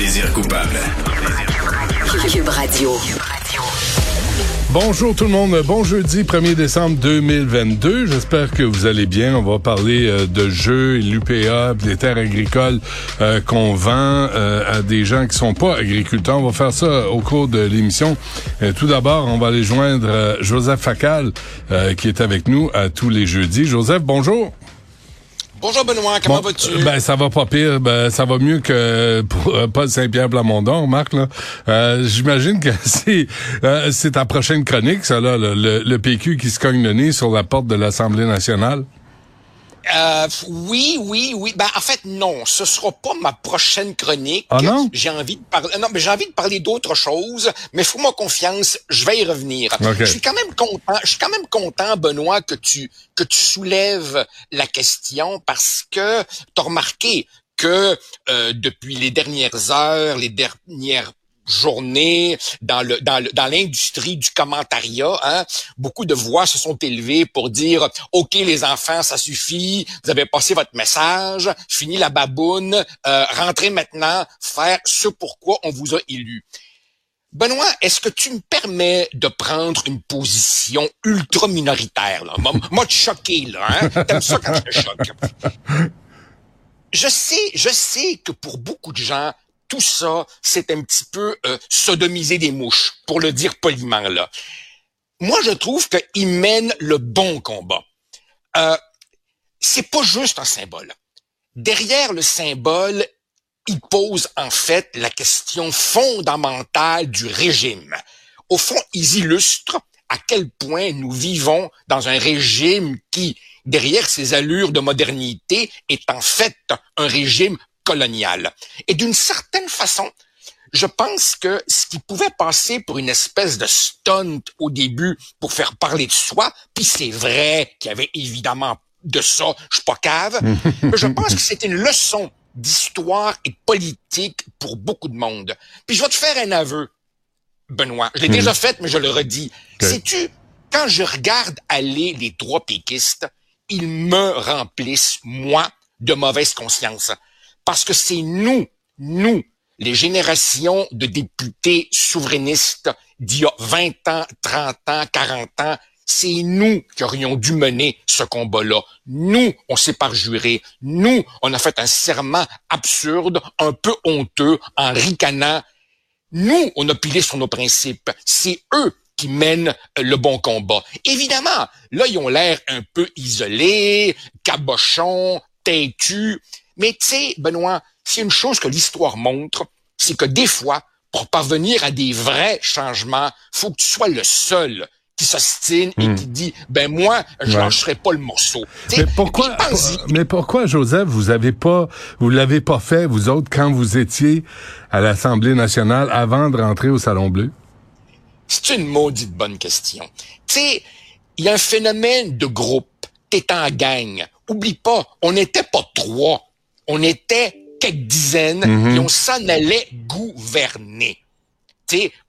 Plaisir coupable. Cube Radio. Bonjour tout le monde, bon jeudi 1er décembre 2022. J'espère que vous allez bien. On va parler euh, de jeux, l'UPA, des terres agricoles euh, qu'on vend euh, à des gens qui sont pas agriculteurs. On va faire ça au cours de l'émission. Euh, tout d'abord, on va aller joindre euh, Joseph Facal euh, qui est avec nous à tous les jeudis. Joseph, bonjour. Bonjour Benoît, comment Bon, vas-tu? Ben ça va pas pire, ben ça va mieux que pour euh, Paul Saint-Pierre Plamondon, Marc là. Euh, J'imagine que c'est euh, c'est ta prochaine chronique, ça là, le, le- le PQ qui se cogne le nez sur la porte de l'Assemblée nationale. Euh, oui, oui, oui. Ben en fait non, ce sera pas ma prochaine chronique. Ah non? J'ai envie de parler. Non, mais j'ai envie de parler d'autre chose. Mais fais-moi confiance, je vais y revenir. Ok. Je suis quand même content. Je suis quand même content, Benoît, que tu que tu soulèves la question parce que tu as remarqué que euh, depuis les dernières heures, les dernières journées dans le dans le, dans l'industrie du commentariat, hein, beaucoup de voix se sont élevées pour dire OK les enfants, ça suffit, vous avez passé votre message, fini la baboune, euh, rentrez maintenant faire ce pourquoi on vous a élu. Benoît, est-ce que tu me permets de prendre une position ultra minoritaire là? Moi, te choquer là, hein? T'aimes ça quand je te choque je sais, je sais que pour beaucoup de gens, tout ça, c'est un petit peu euh, sodomiser des mouches, pour le dire poliment là. Moi, je trouve qu'il mène le bon combat. Euh, c'est pas juste un symbole. Derrière le symbole, il pose en fait la question fondamentale du régime. Au fond, ils illustrent à quel point nous vivons dans un régime qui, derrière ses allures de modernité, est en fait un régime colonial. Et d'une certaine façon, je pense que ce qui pouvait passer pour une espèce de stunt au début pour faire parler de soi, puis c'est vrai qu'il y avait évidemment de ça, je suis pas cave, mais je pense que c'est une leçon d'histoire et de politique pour beaucoup de monde. Puis je vais te faire un aveu, Benoît. Je l'ai déjà fait, mais je le redis. Sais-tu, quand je regarde aller les trois péquistes, ils me remplissent, moi, de mauvaise conscience. Parce que c'est nous, nous, les générations de députés souverainistes d'il y a 20 ans, 30 ans, 40 ans, c'est nous qui aurions dû mener ce combat-là. Nous, on s'est parjuré. Nous, on a fait un serment absurde, un peu honteux, en ricanant. Nous, on a pilé sur nos principes. C'est eux qui mènent euh, le bon combat. Évidemment, là, ils ont l'air un peu isolés, cabochons, têtus. Mais tu sais, Benoît, c'est une chose que l'histoire montre, c'est que des fois, pour parvenir à des vrais changements, faut que tu sois le seul qui s'ostine et qui dit, ben moi, je Hmm. Ouais. lâcherai pas le morceau. Mais pourquoi, pense-y. mais pourquoi, Joseph, vous avez pas, vous l'avez pas fait, vous autres, quand vous étiez à l'Assemblée nationale avant de rentrer au Salon Bleu? C'est une maudite bonne question. Tu sais, il y a un phénomène de groupe. T'es en gang. Oublie pas, on n'était pas trois. On était quelques dizaines et on s'en allait gouverner.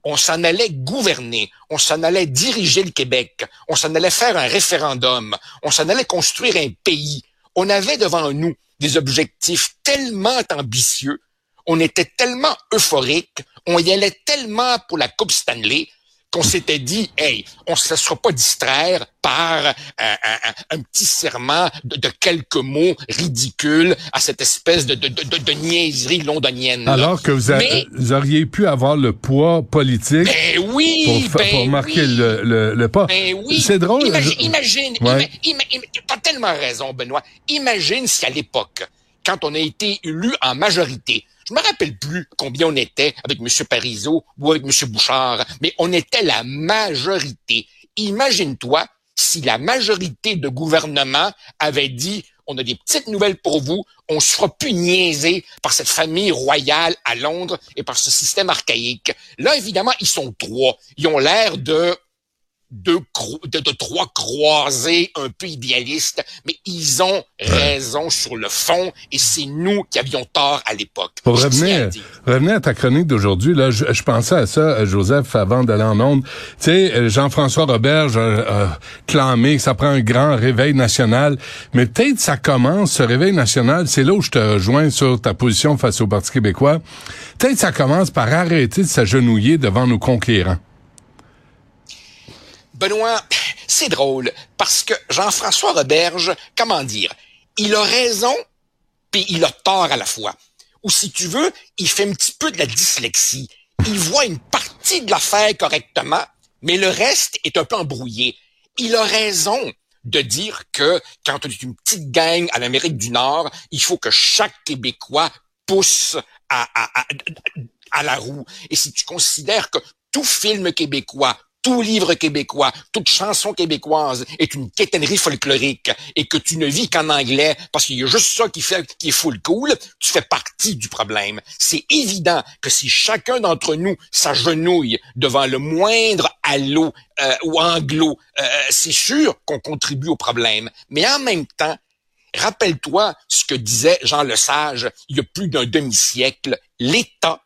On s'en allait gouverner, on s'en allait diriger le Québec, on s'en allait faire un référendum, on s'en allait construire un pays. On avait devant nous des objectifs tellement ambitieux, on était tellement euphorique, on y allait tellement pour la Coupe Stanley qu'on s'était dit, hey, on ne se laissera pas distraire par un, un, un petit serment de, de, quelques mots ridicules à cette espèce de, de, de, de niaiserie londonienne. Alors que vous, a, Mais- vous auriez pu avoir le poids politique Ben oui, pour, ben pour marquer oui. le, le, le pas. Ben oui. C'est drôle. Imagine, je- imagine, Ouais. ima- ima- ima- t'as tellement raison, Benoît. Imagine si à l'époque, quand on a été élu en majorité, je me rappelle plus combien on était avec M. Parizeau ou avec M. Bouchard, mais on était la majorité. Imagine-toi si la majorité de gouvernement avait dit on a des petites nouvelles pour vous, on se fera plus par cette famille royale à Londres et par ce système archaïque. Là, évidemment, ils sont trois. Ils ont l'air de deux cro- de, de trois croisés un peu idéalistes, mais ils ont raison sur le fond et c'est nous qui avions tort à l'époque. Pour Je tiens à revenir, revenir à ta chronique d'aujourd'hui, là, je, je pensais à ça, euh, Joseph, avant d'aller en onde. Tu sais, euh, Jean-François Roberge a clamé que ça prend un grand réveil national, mais peut-être ça commence, ce réveil national, c'est là où je te rejoins sur ta position face au Parti québécois. Peut-être ça commence par arrêter de s'agenouiller devant nos conquérants. Benoît, c'est drôle parce que Jean-François Roberge, comment dire, il a raison puis il a tort à la fois. Ou si tu veux, il fait un petit peu de la dyslexie. Il voit une partie de l'affaire correctement, mais le reste est un peu embrouillé. Il a raison de dire que quand on est une petite gang à l'Amérique du Nord, il faut que chaque Québécois pousse à, la roue. Et si tu considères que tout film québécois, tout livre québécois, toute chanson québécoise est une quétainerie folklorique et que tu ne vis qu'en anglais parce qu'il y a juste ça qui fait qui est full cool, tu fais partie du problème. C'est évident que si chacun d'entre nous s'agenouille devant le moindre halo euh, ou anglo, euh, c'est sûr qu'on contribue au problème. Mais en même temps, rappelle-toi ce que disait Jean Lesage il y a plus d'un demi-siècle, l'État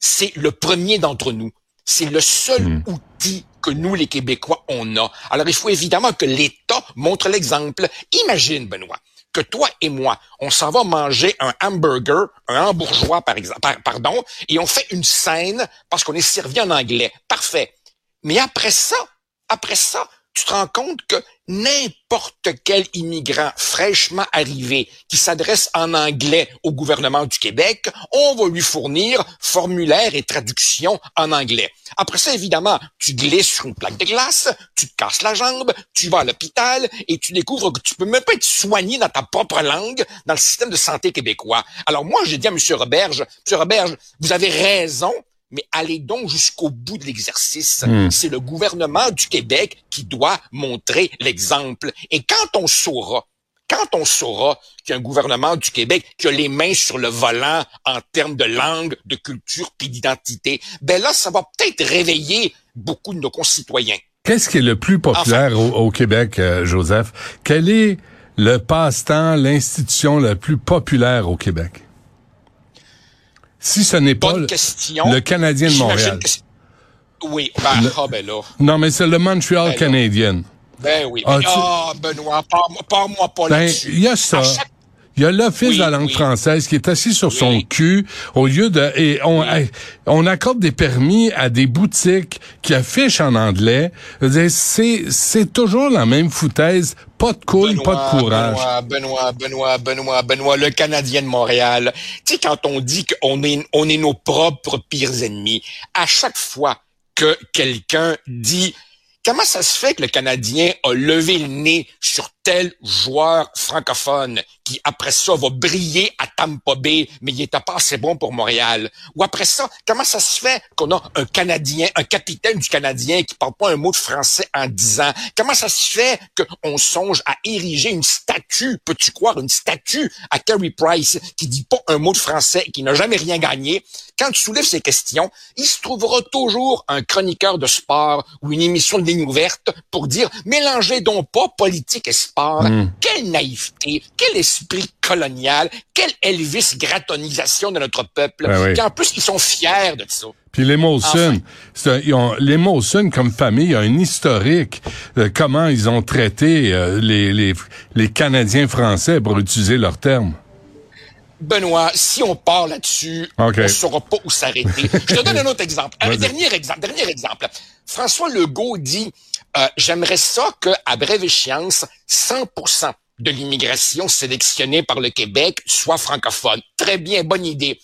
c'est le premier d'entre nous. C'est le seul outil que nous, les Québécois, on a. Alors, il faut évidemment que l'État montre l'exemple. Imagine, Benoît, que toi et moi, on s'en va manger un hamburger, un hambourgeois, par exemple, par- pardon, et on fait une scène parce qu'on est servi en anglais. Parfait. Mais après ça, après ça, tu te rends compte que n'importe quel immigrant fraîchement arrivé qui s'adresse en anglais au gouvernement du Québec, on va lui fournir formulaire et traduction en anglais. Après ça, évidemment, tu glisses sur une plaque de glace, tu te casses la jambe, tu vas à l'hôpital et tu découvres que tu peux même pas être soigné dans ta propre langue dans le système de santé québécois. Alors moi, j'ai dit à M. Roberge, M. Roberge, vous avez raison, mais allez donc jusqu'au bout de l'exercice. C'est le gouvernement du Québec qui doit montrer l'exemple. Et quand on saura, quand on saura qu'il y a un gouvernement du Québec qui a les mains sur le volant en termes de langue, de culture puis d'identité, ben là, ça va peut-être réveiller beaucoup de nos concitoyens. Qu'est-ce qui est le plus populaire au, au Québec, euh, Joseph? Quel est le passe-temps, l'institution la plus populaire au Québec? Si ce n'est pas le, question. le Canadien de Montréal. oui, ben, Le- ah, ben là. Non, mais c'est le Montreal Ben. Canadien. Ben oui. Ah, Ben, Ah, Benoît, parle-moi pas Ben, là-dessus. il y a ça. À chaque- Il y a l'Office Oui, de la langue oui. française qui est assis sur son cul au lieu de et on on accorde des permis à des boutiques qui affichent en anglais. C'est c'est toujours la même foutaise, pas de couilles, pas de courage. Benoît, Benoît, Benoît, Benoît, Benoît, le Canadien de Montréal. Tu sais, quand on dit qu'on est, on est nos propres pires ennemis, à chaque fois que quelqu'un dit comment ça se fait que le Canadien a levé le nez sur tel joueur francophone qui, après ça, va briller à Tampa Bay, mais il était pas assez bon pour Montréal? Ou après ça, comment ça se fait qu'on a un Canadien, un capitaine du Canadien qui parle pas un mot de français en 10 ans? Comment ça se fait qu'on songe à ériger une statue, peux-tu croire, une statue à Carey Price qui dit pas un mot de français et qui n'a jamais rien gagné? Quand tu soulèves ces questions, il se trouvera toujours un chroniqueur de sport ou une émission de ligne ouverte pour dire mélangez donc pas politique et sport. Quelle naïveté, quel esprit colonial, quelle Elvis gratonisation de notre peuple. Ben oui. En plus, ils sont fiers de ça. Puis les Molson, Enfin. c'est un- ils ont- les Molson comme famille ont un historique de comment ils ont traité euh, les, les les Canadiens français pour utiliser leurs termes. Benoît, si on part là-dessus, on ne saura pas où s'arrêter. Je te donne un autre exemple. Un dernier exemple. Dernier exemple. François Legault dit euh, J'aimerais ça qu'à brève échéance, 100% de l'immigration sélectionnée par le Québec soit francophone. Très bien, bonne idée.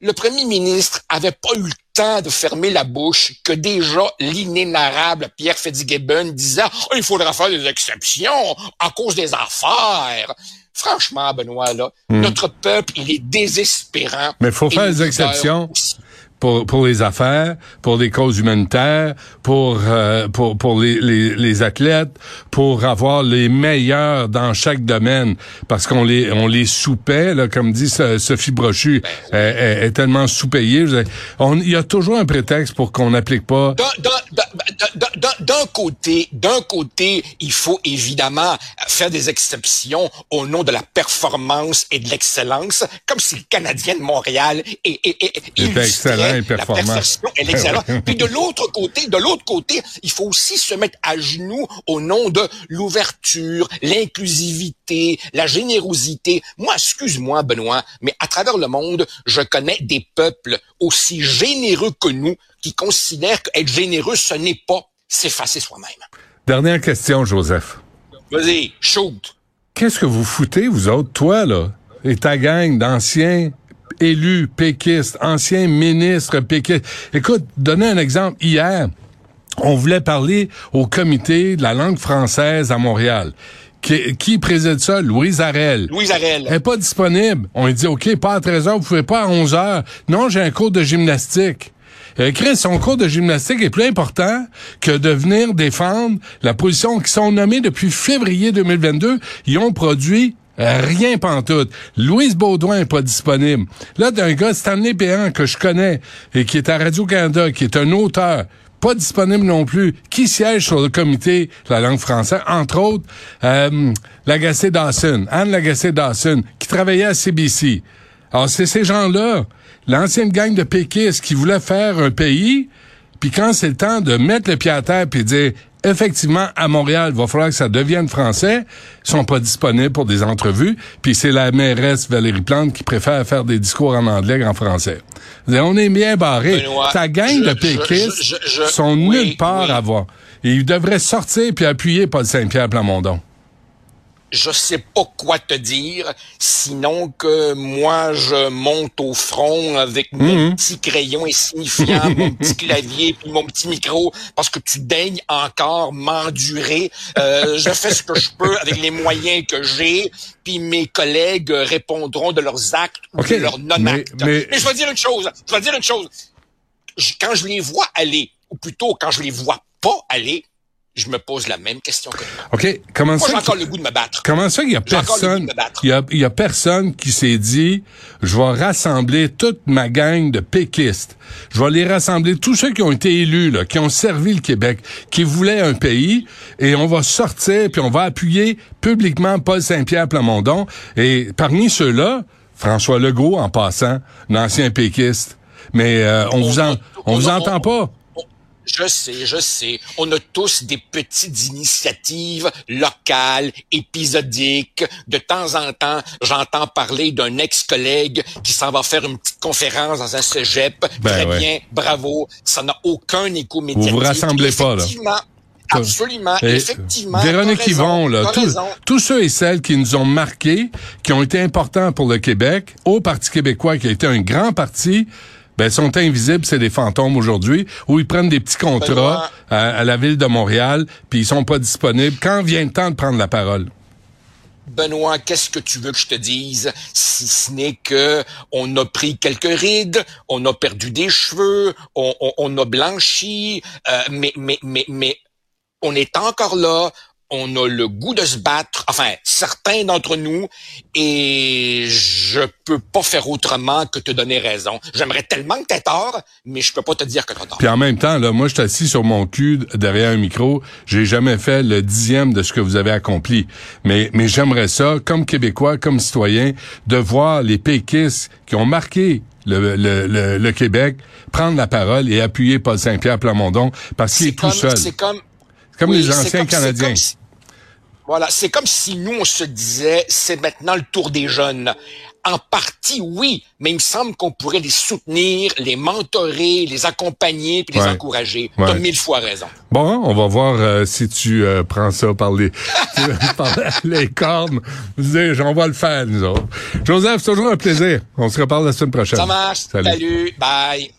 Le premier ministre avait pas eu le temps de fermer la bouche que déjà l'inénarrable Pierre Fitzgibbon disait Oh, il faudra faire des exceptions à cause des affaires. Franchement, Benoît, là, notre peuple, il est désespérant. Hmm. Mais faut faire des exceptions. aussi. Pour, pour les affaires, pour des causes humanitaires, pour euh, pour pour les, les, les athlètes, pour avoir les meilleurs dans chaque domaine, parce qu'on les on les sous-paie, là, comme dit So- Sophie Brochu, elle, elle est tellement sous-payée. Il y a toujours un prétexte pour qu'on n'applique pas. D'un- côté, d'un côté, il faut évidemment faire des exceptions au nom de la performance et de l'excellence, comme si le Canadien de Montréal est, est, est, illustrait et la l'excellence. Ouais. Puis de l'autre côté, de l'autre côté, il faut aussi se mettre à genoux au nom de l'ouverture, l'inclusivité, la générosité. Moi, excuse-moi, Benoît, mais à travers le monde, je connais des peuples aussi généreux que nous qui considèrent qu'être généreux, ce n'est pas s'effacer soi-même. Dernière question, Joseph. Vas-y, shoot. Qu'est-ce que vous foutez, vous autres, toi, là, et ta gang d'anciens? Élus péquistes, anciens ministres péquistes? Écoute, donner un exemple. Hier, on voulait parler au comité de la langue française à Montréal. Qui, qui préside ça? Louise Arel. Louise Arel. Elle est pas disponible. On lui dit, OK, pas à 13 heures, vous pouvez pas à 11 heures. Non, j'ai un cours de gymnastique. Euh, Chris, son cours de gymnastique est plus important que de venir défendre la position qui sont nommés depuis février 2022. Ils ont produit rien pantoute. Louise Baudouin est pas disponible. Là, d'un gars, Stanley Péan, que je connais, et qui est à Radio-Canada, qui est un auteur, pas disponible non plus, qui siège sur le comité de la langue française, entre autres, euh, Lagacé Dawson, Anne Lagacé Dawson, qui travaillait à CBC. Alors, c'est ces gens-là, l'ancienne gang de péquistes qui voulaient faire un pays, puis quand c'est le temps de mettre le pied à terre puis dire effectivement à Montréal, il va falloir que ça devienne français, ils sont pas disponibles pour des entrevues, puis c'est la mairesse Valérie Plante qui préfère faire des discours en anglais qu'en français. On est bien barré. Ta gang de péquistes je- je- je- sont oui, nulle part oui. à voir. Et ils devraient sortir puis appuyer Paul Saint-Pierre Plamondon. Je sais pas quoi te dire, sinon que moi, je monte au front avec mon petit crayon insignifiant, mon petit clavier, puis mon petit micro, parce que tu daignes encore m'endurer. Euh, je fais ce que je peux avec les moyens que j'ai, puis mes collègues répondront de leurs actes ou de leurs non-actes. mais- Mais, mais- je vais dire une chose, je vais dire une chose. Je- quand je les vois aller, ou plutôt quand je les vois pas aller, je me pose la même question que toi. OK, comment Moi, ça j'ai encore le goût de me battre. Comment ça qu'il y a J'ai encore le goût personne, de me battre. il y a, il y a personne qui s'est dit, je vais rassembler toute ma gang de péquistes. Je vais les rassembler, tous ceux qui ont été élus, là, qui ont servi le Québec, qui voulaient un pays, et on va sortir, puis on va appuyer publiquement Paul Saint-Pierre Plamondon. Et parmi ceux-là, François Legault, en passant, l'ancien péquiste. Mais euh, on, vous en, on vous entend pas. Je sais, je sais. On a tous des petites initiatives locales, épisodiques. De temps en temps, j'entends parler d'un ex-collègue qui s'en va faire une petite conférence dans un cégep. Ben Très ouais. bien, bravo. Ça n'a aucun écho médiatique. vous rassemblez pas, là. Absolument, Et effectivement. Véronique Yvon, là, tous ceux et celles qui nous ont marqués, qui ont été importants pour le Québec, au Parti québécois, qui a été un grand parti, ben, sont invisibles, c'est des fantômes aujourd'hui, où ils prennent des petits contrats à, à la ville de Montréal, puis ils sont pas disponibles quand vient le temps de prendre la parole? Benoît, qu'est-ce que tu veux que je te dise? Si ce n'est que on a pris quelques rides, on a perdu des cheveux, on, on- on a blanchi, euh, mais mais mais mais on est encore là. On a le goût de se battre, enfin certains d'entre nous, et je peux pas faire autrement que te donner raison. J'aimerais tellement que t'aies tort, mais je peux pas te dire que t'as tort. Puis en même temps, là, moi, je suis assis sur mon cul derrière un micro. J'ai jamais fait le dixième de ce que vous avez accompli. Mais, mais j'aimerais ça, comme Québécois, comme citoyen, de voir les péquistes qui ont marqué le, le, le, le Québec prendre la parole et appuyer Paul Saint-Pierre Plamondon parce qu'il est, tout comme, seul. C'est comme comme Oui, les anciens comme- Canadiens. voilà, c'est comme si nous, on se disait, c'est maintenant le tour des jeunes. En partie, oui, mais il me semble qu'on pourrait les soutenir, les mentorer, les accompagner, puis les Ouais. encourager. Ouais. T'as mille fois raison. Bon, on va voir euh, si tu euh, prends ça par les, par les cornes. On va le faire, nous autres. Joseph, c'est toujours un plaisir. On se reparle la semaine prochaine. Ça marche. Salut. Salut. Bye.